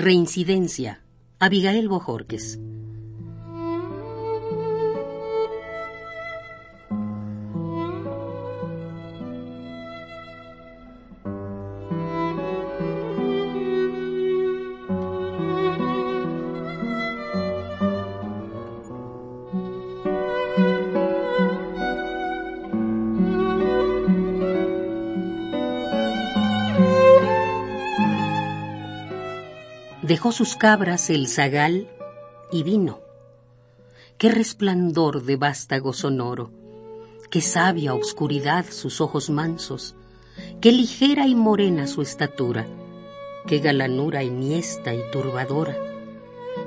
Reincidencia. Abigail Bojorques. Dejó sus cabras el zagal y vino. Qué resplandor de vástago sonoro, qué sabia oscuridad sus ojos mansos, qué ligera y morena su estatura, qué galanura iniesta y turbadora,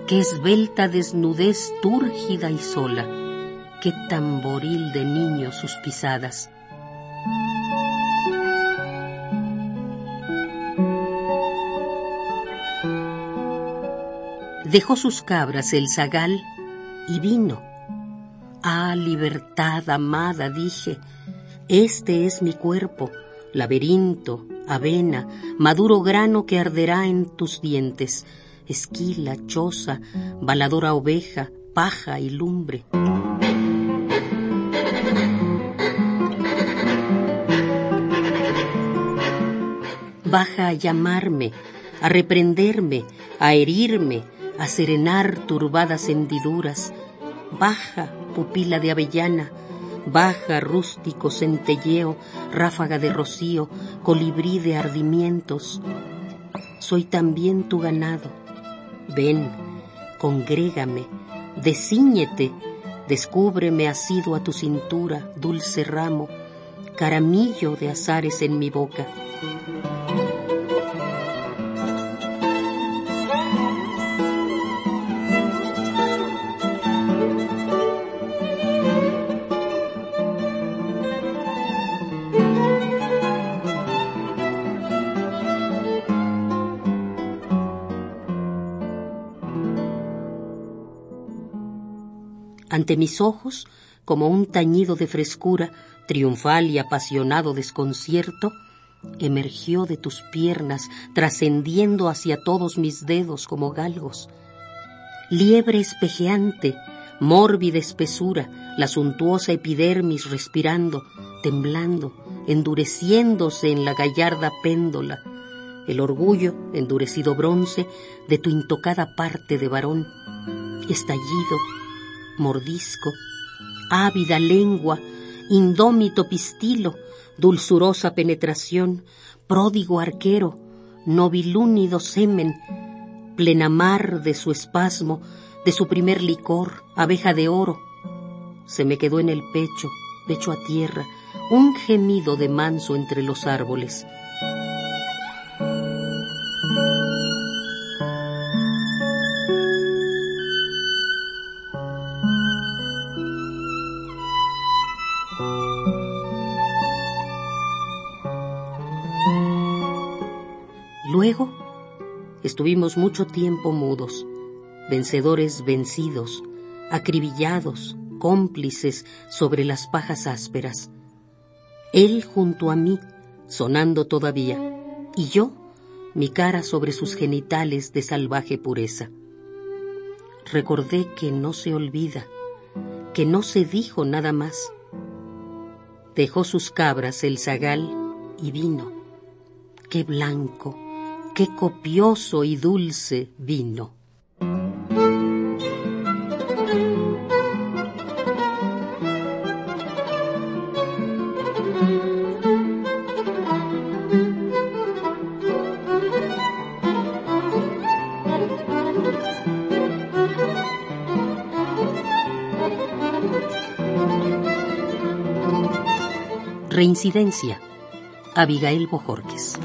qué esbelta desnudez túrgida y sola, qué tamboril de niño sus pisadas dejó sus cabras el zagal y vino. Ah, libertad amada, dije, este es mi cuerpo, laberinto, avena, maduro grano que arderá en tus dientes, esquila, choza, baladora oveja, paja y lumbre. Baja a llamarme, a reprenderme, a herirme, a serenar turbadas hendiduras. Baja, pupila de avellana, baja, rústico centelleo, ráfaga de rocío, colibrí de ardimientos. Soy también tu ganado. Ven, congrégame, desíñete, descúbreme asido a tu cintura, dulce ramo, caramillo de azares en mi boca. Ante mis ojos, como un tañido de frescura, triunfal y apasionado desconcierto, emergió de tus piernas, trascendiendo hacia todos mis dedos como galgos. Liebre espejeante, mórbida espesura, la suntuosa epidermis respirando, temblando, endureciéndose en la gallarda péndola, el orgullo, endurecido bronce, de tu intocada parte de varón, estallido, mordisco, ávida lengua, indómito pistilo, dulzurosa penetración, pródigo arquero, nobilúnido semen, plenamar de su espasmo, de su primer licor, abeja de oro. Se me quedó en el pecho, pecho a tierra, un gemido de manso entre los árboles. Luego estuvimos mucho tiempo mudos, vencedores vencidos, acribillados, cómplices sobre las pajas ásperas. Él junto a mí, sonando todavía, y yo, mi cara sobre sus genitales de salvaje pureza. Recordé que no se olvida, que no se dijo nada más. Dejó sus cabras el zagal y vino. Qué blanco, qué copioso y dulce vino. Reincidencia. Abigail Bojorques.